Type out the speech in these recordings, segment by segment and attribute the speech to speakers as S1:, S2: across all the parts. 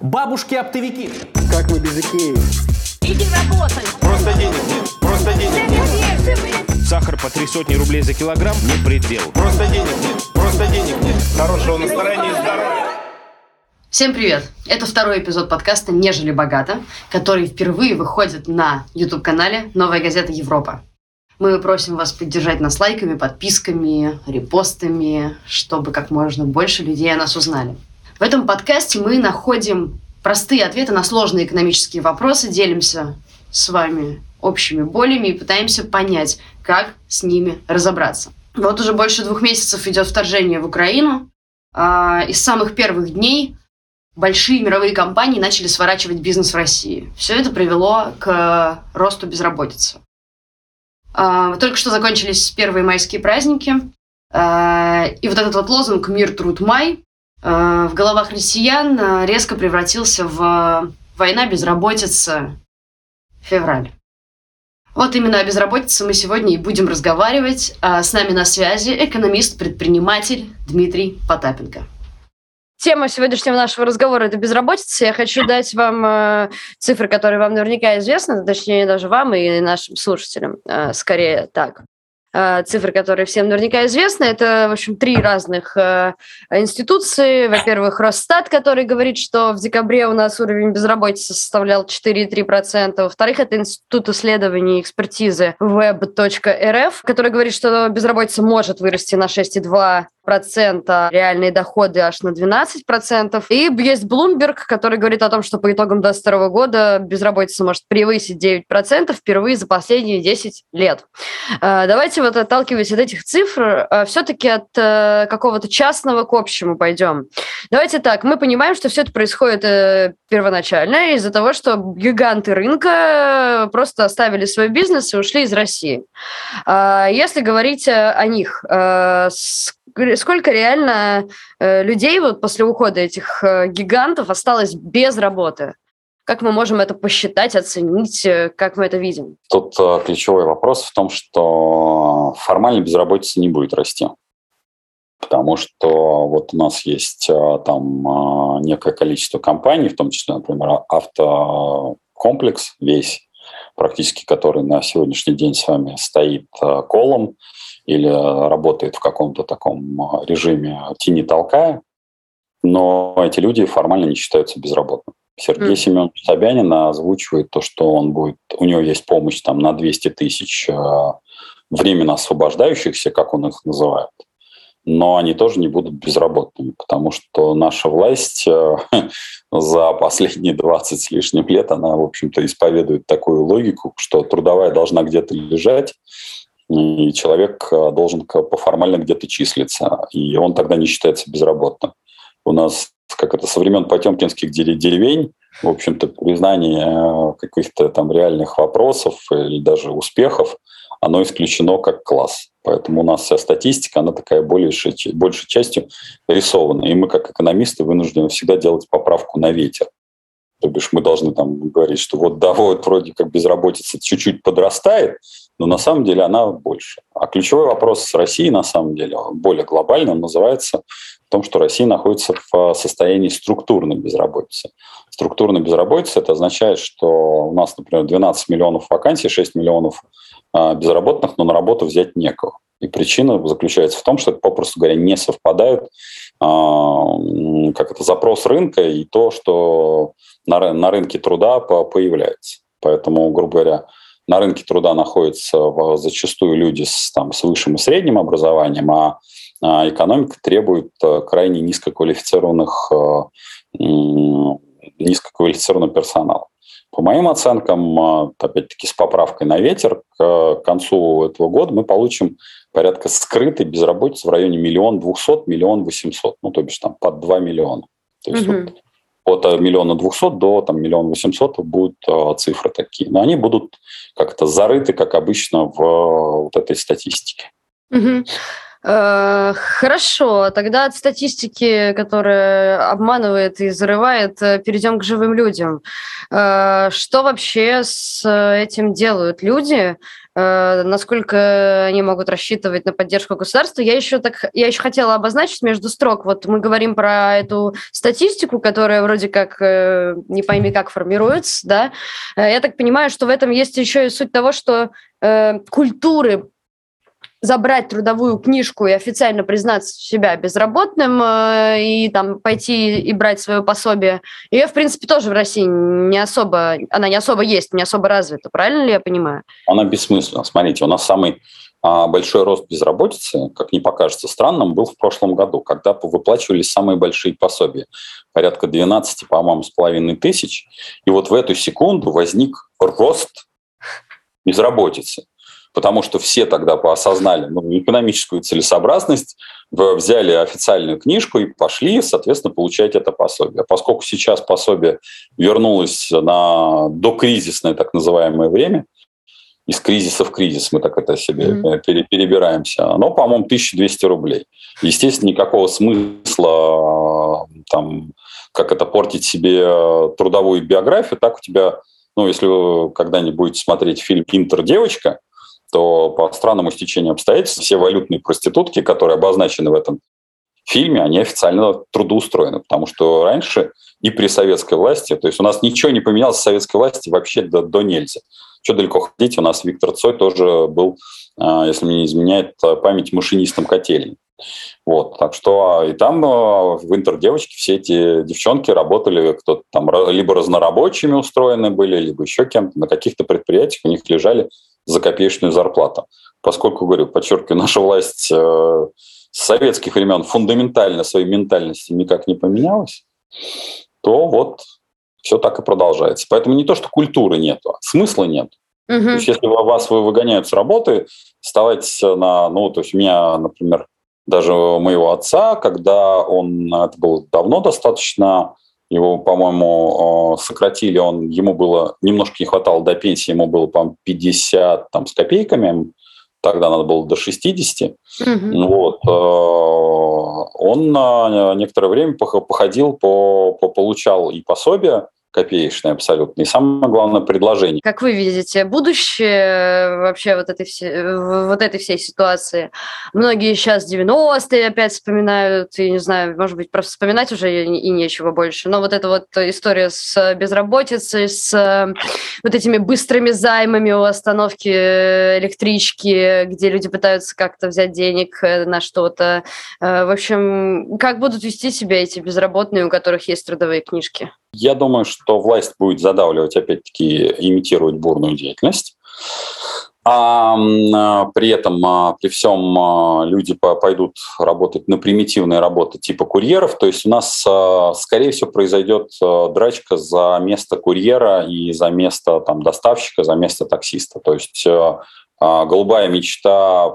S1: Бабушки-оптовики.
S2: Как мы без Икеи?
S3: Иди работай!
S4: Просто денег нет. Просто денег нет.
S1: Сахар по три сотни рублей за килограмм – не предел.
S4: Просто денег нет. Просто денег нет. Хорошего настроения и здоровья.
S5: Всем привет! Это второй эпизод подкаста «Нежели богато», который впервые выходит на YouTube-канале «Новая газета Европа». Мы просим вас поддержать нас лайками, подписками, репостами, чтобы как можно больше людей о нас узнали. В этом подкасте мы находим простые ответы на сложные экономические вопросы, делимся с вами общими болями и пытаемся понять, как с ними разобраться. Вот уже больше двух месяцев идет вторжение в Украину. А, И с самых первых дней большие мировые компании начали сворачивать бизнес в России. Все это привело к росту безработицы. А, Только что закончились первые майские праздники. А, И вот этот вот лозунг «Мир, труд, май» в головах россиян а, резко превратился в «Война, безработица, февраль». Вот именно о безработице мы сегодня и будем разговаривать. С нами на связи экономист-предприниматель Дмитрий Потапенко. Тема сегодняшнего нашего разговора – это безработица. Я хочу дать вам э, цифры, которые вам наверняка известны, точнее, даже вам и нашим слушателям. Э, скорее так. Э, цифры, которые всем наверняка известны, это, в общем, три разных э, институции. Во-первых, Росстат, который говорит, что в декабре у нас уровень безработицы составлял 4,3%. Во-вторых, это Институт исследований и экспертизы web.rf, который говорит, что безработица может вырасти на 6,2 процента, реальные доходы аж на 12 процентов. И есть Bloomberg, который говорит о том, что по итогам 2022 года безработица может превысить 9 процентов впервые за последние 10 лет. Э, Давайте вот отталкиваясь от этих цифр, все-таки от э, какого-то частного к общему пойдем. Давайте так, мы понимаем, что все это происходит э, первоначально из-за того, что гиганты рынка просто оставили свой бизнес и ушли из России. Если говорить э, о них, э, сколько реально э, людей вот после ухода этих э, гигантов осталось без работы? Как мы можем это посчитать, оценить, э, как мы это видим?
S6: Тут ключевой вопрос в том, что формально безработица не будет расти. Потому что вот у нас есть там некое количество компаний, в том числе, например, автокомплекс весь, практически который на сегодняшний день с вами стоит колом или работает в каком-то таком э, режиме тяни-толкая, но эти люди формально не считаются безработными. Сергей
S5: Мгм.
S6: Семенович Собянин озвучивает то, что он будет, у него есть помощь там на 200 тысяч э, временно освобождающихся, как он их называет, но они тоже не будут безработными, потому что наша власть э, за последние 20 с лишним лет, она, в общем-то, исповедует такую логику, что трудовая должна где-то лежать, и человек э, должен по формально где-то числиться, и он тогда не считается безработным. У нас, как это, со времен потемкинских дере- деревень, в общем-то, признание э, каких-то там реальных вопросов или даже успехов, оно исключено как класс. Поэтому у нас вся статистика, она такая большей, большей частью рисована. И мы, как экономисты, вынуждены всегда делать поправку на ветер. То бишь мы должны там говорить, что вот да, вот вроде как безработица чуть-чуть подрастает, но на самом деле она больше. А ключевой вопрос с Россией, на самом деле, более глобальный, он называется в том, что Россия находится в состоянии структурной безработицы. Структурная безработица – это означает, что у нас, например, 12 миллионов вакансий, 6 миллионов а, безработных, но на работу взять некого. И причина заключается в том, что это, попросту говоря, не совпадают а, м, как это, запрос рынка и то, что на, на рынке труда по- появляется. Поэтому, грубо говоря, на рынке труда находятся зачастую люди с, там, с высшим и средним образованием, а, а экономика требует а, крайне низкоквалифицированных, а, м, низкоквалифицированного персонала. По моим оценкам, а, опять-таки с поправкой на ветер, к концу этого года мы получим порядка скрытой безработицы в районе миллион двухсот, миллион восемьсот, ну, то бишь там под 2 миллиона. То есть
S5: Мгм.
S6: вот от миллиона двухсот до там, миллиона восемьсот будут э, цифры такие. Но они будут как-то зарыты, как обычно, в э, вот этой статистике.
S5: Мгм. Э, Хорошо, тогда от статистики, которая обманывает и зарывает, э, перейдем к живым людям. Э, Что вообще с этим делают люди? насколько они могут рассчитывать на поддержку государства. Я еще, так, я еще хотела обозначить между строк. Вот мы говорим про эту статистику, которая вроде как не пойми как формируется, да. Я так понимаю, что в этом есть еще и суть того, что культуры забрать трудовую книжку и официально признаться себя безработным э, и там пойти и брать свое пособие, ее, в принципе, тоже в России не особо, она не особо есть, не особо развита. Правильно ли я понимаю?
S6: Она бессмысленна. Смотрите, у нас самый а, большой рост безработицы, как не покажется странным, был в прошлом году, когда выплачивались самые большие пособия. Порядка 12, по-моему, с половиной тысяч. И вот в эту секунду возник рост безработицы потому что все тогда осознали ну, экономическую целесообразность, взяли официальную книжку и пошли, соответственно, получать это пособие. Поскольку сейчас пособие вернулось на докризисное так называемое время, из кризиса в кризис мы так это себе mm-hmm. перебираемся, оно, по-моему, 1200 рублей. Естественно, никакого смысла там, как это портить себе трудовую биографию, так у тебя ну, если вы когда-нибудь будете смотреть фильм «Интер-девочка», то по странному стечению обстоятельств все валютные проститутки, которые обозначены в этом фильме, они официально трудоустроены, потому что раньше и при советской власти, то есть у нас ничего не поменялось с советской власти вообще до, до нельзя. Что далеко ходить, у нас Виктор Цой тоже был, а, если мне не изменяет память, машинистом котельни. Вот, так что и там а, в интердевочке все эти девчонки работали, кто-то там либо разнорабочими устроены были, либо еще кем-то. На каких-то предприятиях у них лежали за копеечную зарплату. Поскольку, говорю, подчеркиваю, наша власть э, с советских времен фундаментально своей ментальности никак не поменялась, то вот все так и продолжается. Поэтому не то, что культуры нет, а смысла нет. Угу. То есть, если вас выгоняют с работы, вставать на... Ну, то есть у меня, например, даже моего отца, когда он... Это было давно достаточно его, по-моему, сократили, он, ему было немножко не хватало до пенсии, ему было, по 50 там, с копейками, тогда надо было до 60. Угу. Вот. Э, он на некоторое время походил, по, по, получал и пособие, копеечный абсолютно. И самое главное предложение.
S5: Как вы видите, будущее вообще вот этой, всей, вот этой всей ситуации? Многие сейчас 90-е опять вспоминают, и не знаю, может быть, просто вспоминать уже и нечего больше. Но вот эта вот история с безработицей, с вот этими быстрыми займами у остановки электрички, где люди пытаются как-то взять денег на что-то. Э, в общем, как будут вести себя эти безработные, у которых есть трудовые книжки?
S6: Я думаю, что власть будет задавливать, опять-таки, имитировать бурную деятельность. А при этом, а, при всем а, люди пойдут работать на примитивные работы типа курьеров. То есть у нас, а, скорее всего, произойдет драчка за место курьера и за место там, доставщика, за место таксиста. То есть голубая мечта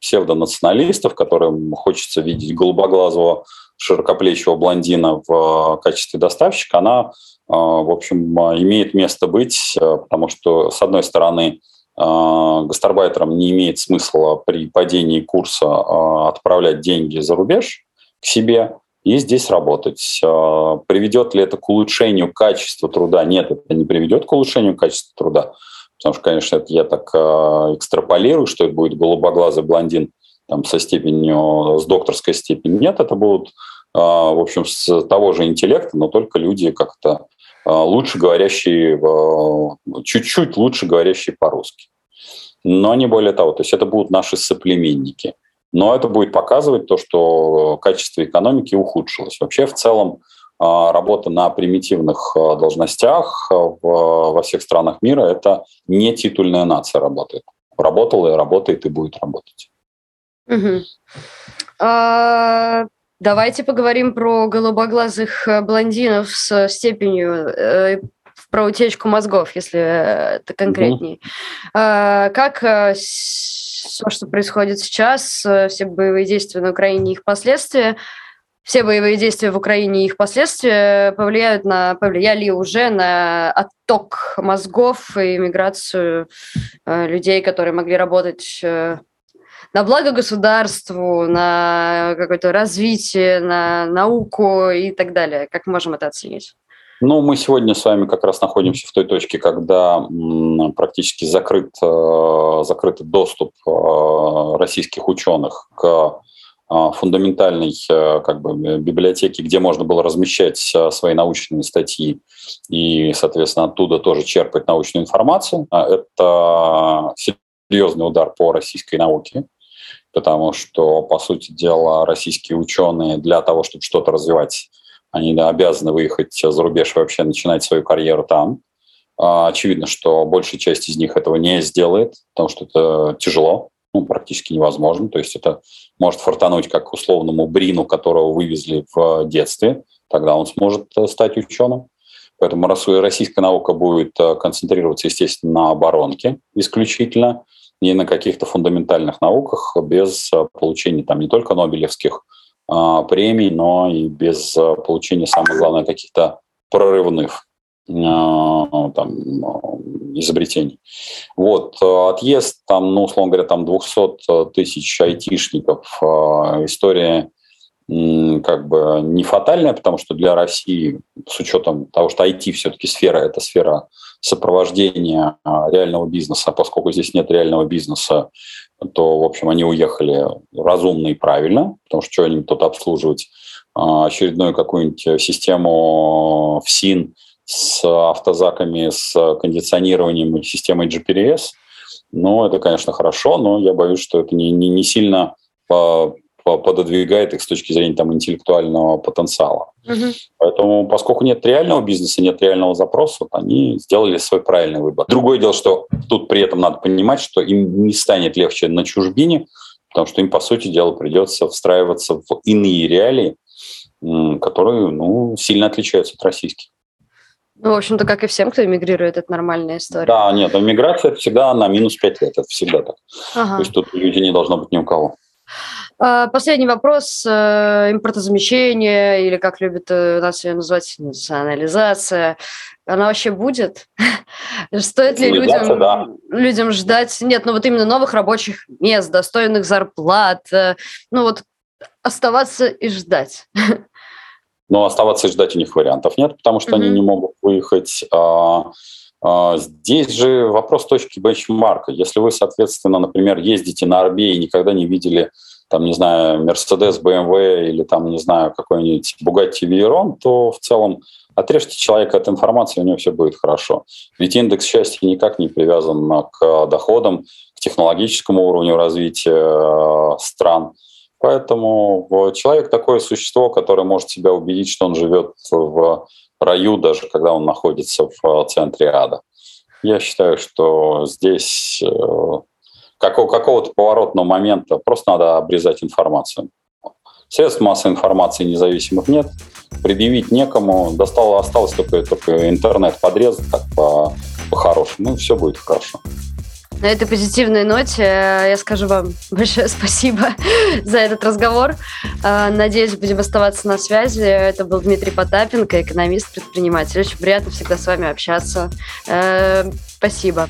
S6: псевдонационалистов, которым хочется видеть голубоглазого широкоплечего блондина в качестве доставщика, она, в общем, имеет место быть, потому что, с одной стороны, гастарбайтерам не имеет смысла при падении курса отправлять деньги за рубеж к себе и здесь работать. Приведет ли это к улучшению качества труда? Нет, это не приведет к улучшению качества труда, потому что, конечно, это я так экстраполирую, что это будет голубоглазый блондин там, со степенью, с докторской степенью. Нет, это будут, а, в общем, с того же интеллекта, но только люди как-то а, лучше говорящие, чуть-чуть лучше говорящие по-русски. Но не более того. То есть это будут наши соплеменники. Но это будет показывать то, что качество экономики ухудшилось. Вообще в целом а, работа на примитивных должностях во всех странах мира – это не титульная нация работает. Работала и работает и будет работать.
S5: Угу. А, давайте поговорим про голубоглазых э, блондинов с степенью э, про утечку мозгов, если это конкретнее. Угу. А, как э, все, что происходит сейчас, э, все боевые действия на Украине и их последствия, все боевые действия в Украине и их последствия повлияют на, повлияли уже на отток мозгов и миграцию э, людей, которые могли работать э, на благо государству, на какое-то развитие, на науку и так далее? Как можем это оценить?
S6: Ну, мы сегодня с вами как раз находимся в той точке, когда практически закрыт, э, закрыт доступ э, российских ученых к э, фундаментальной как бы, библиотеке, где можно было размещать свои научные статьи и, соответственно, оттуда тоже черпать научную информацию. А это серьезный удар по российской науке, потому что, по сути дела, российские ученые для того, чтобы что-то развивать они обязаны выехать за рубеж и вообще начинать свою карьеру там. А, очевидно, что большая часть из них этого не сделает, потому что это тяжело, ну, практически невозможно. То есть это может фартануть как условному Брину, которого вывезли в детстве, тогда он сможет э, стать ученым. Поэтому российская наука будет э, концентрироваться, естественно, на оборонке исключительно, и на каких-то фундаментальных науках без э, получения там не только нобелевских а, премий, но и без а, получения, самое главное, каких-то прорывных а, там, изобретений. Вот, отъезд, там, ну, условно говоря, там 200 тысяч айтишников, история как бы не фатальная, потому что для России, с учетом того, что IT все-таки сфера, это сфера сопровождения реального бизнеса, поскольку здесь нет реального бизнеса, то, в общем, они уехали разумно и правильно, потому что что они тут обслуживать а, очередную какую-нибудь систему в СИН с автозаками, с кондиционированием и системой GPS. Ну, это, конечно, хорошо, но я боюсь, что это не, не, не сильно пододвигает их с точки зрения там, интеллектуального потенциала. Угу. Поэтому, поскольку нет реального бизнеса, нет реального запроса, вот они сделали свой правильный выбор. Другое дело, что тут при этом надо понимать, что им не станет легче на чужбине, потому что им, по сути дела, придется встраиваться в иные реалии, которые ну, сильно отличаются от российских.
S5: Ну, в общем-то, как и всем, кто эмигрирует, это нормальная история.
S6: Да, нет, миграция это всегда на минус 5 лет, это всегда так. Ага. То есть тут людей не должно быть ни у кого.
S5: А, последний вопрос. Э, импортозамещение, или как любят э, нас ее называть, национализация, она вообще будет? Стоит ли людям, да. людям ждать, нет, ну вот именно новых рабочих мест, достойных зарплат, э, ну вот оставаться и ждать?
S6: Но оставаться и ждать у них вариантов нет, потому что mm-hmm. они не могут выехать. А, а, здесь же вопрос точки бенчмарка. Если вы, соответственно, например, ездите на Арбе и никогда не видели там, не знаю, Mercedes, BMW или там, не знаю, какой-нибудь Bugatti Veyron, то в целом отрежьте человека от информации, у него все будет хорошо. Ведь индекс счастья никак не привязан к доходам, к технологическому уровню развития э, стран. Поэтому человек такое существо, которое может себя убедить, что он живет в раю, даже когда он находится в центре ада. Я считаю, что здесь э, какого, какого-то поворотного момента просто надо обрезать информацию. Средств массовой информации независимых нет, предъявить некому, достало, осталось только, только интернет подрезать так по, по-хорошему, и все будет хорошо.
S5: На этой позитивной ноте э, я скажу вам большое спасибо за этот разговор. Э, надеюсь, будем оставаться на связи. Это был Дмитрий Потапенко, экономист, предприниматель. Очень приятно всегда с вами общаться. Э, спасибо.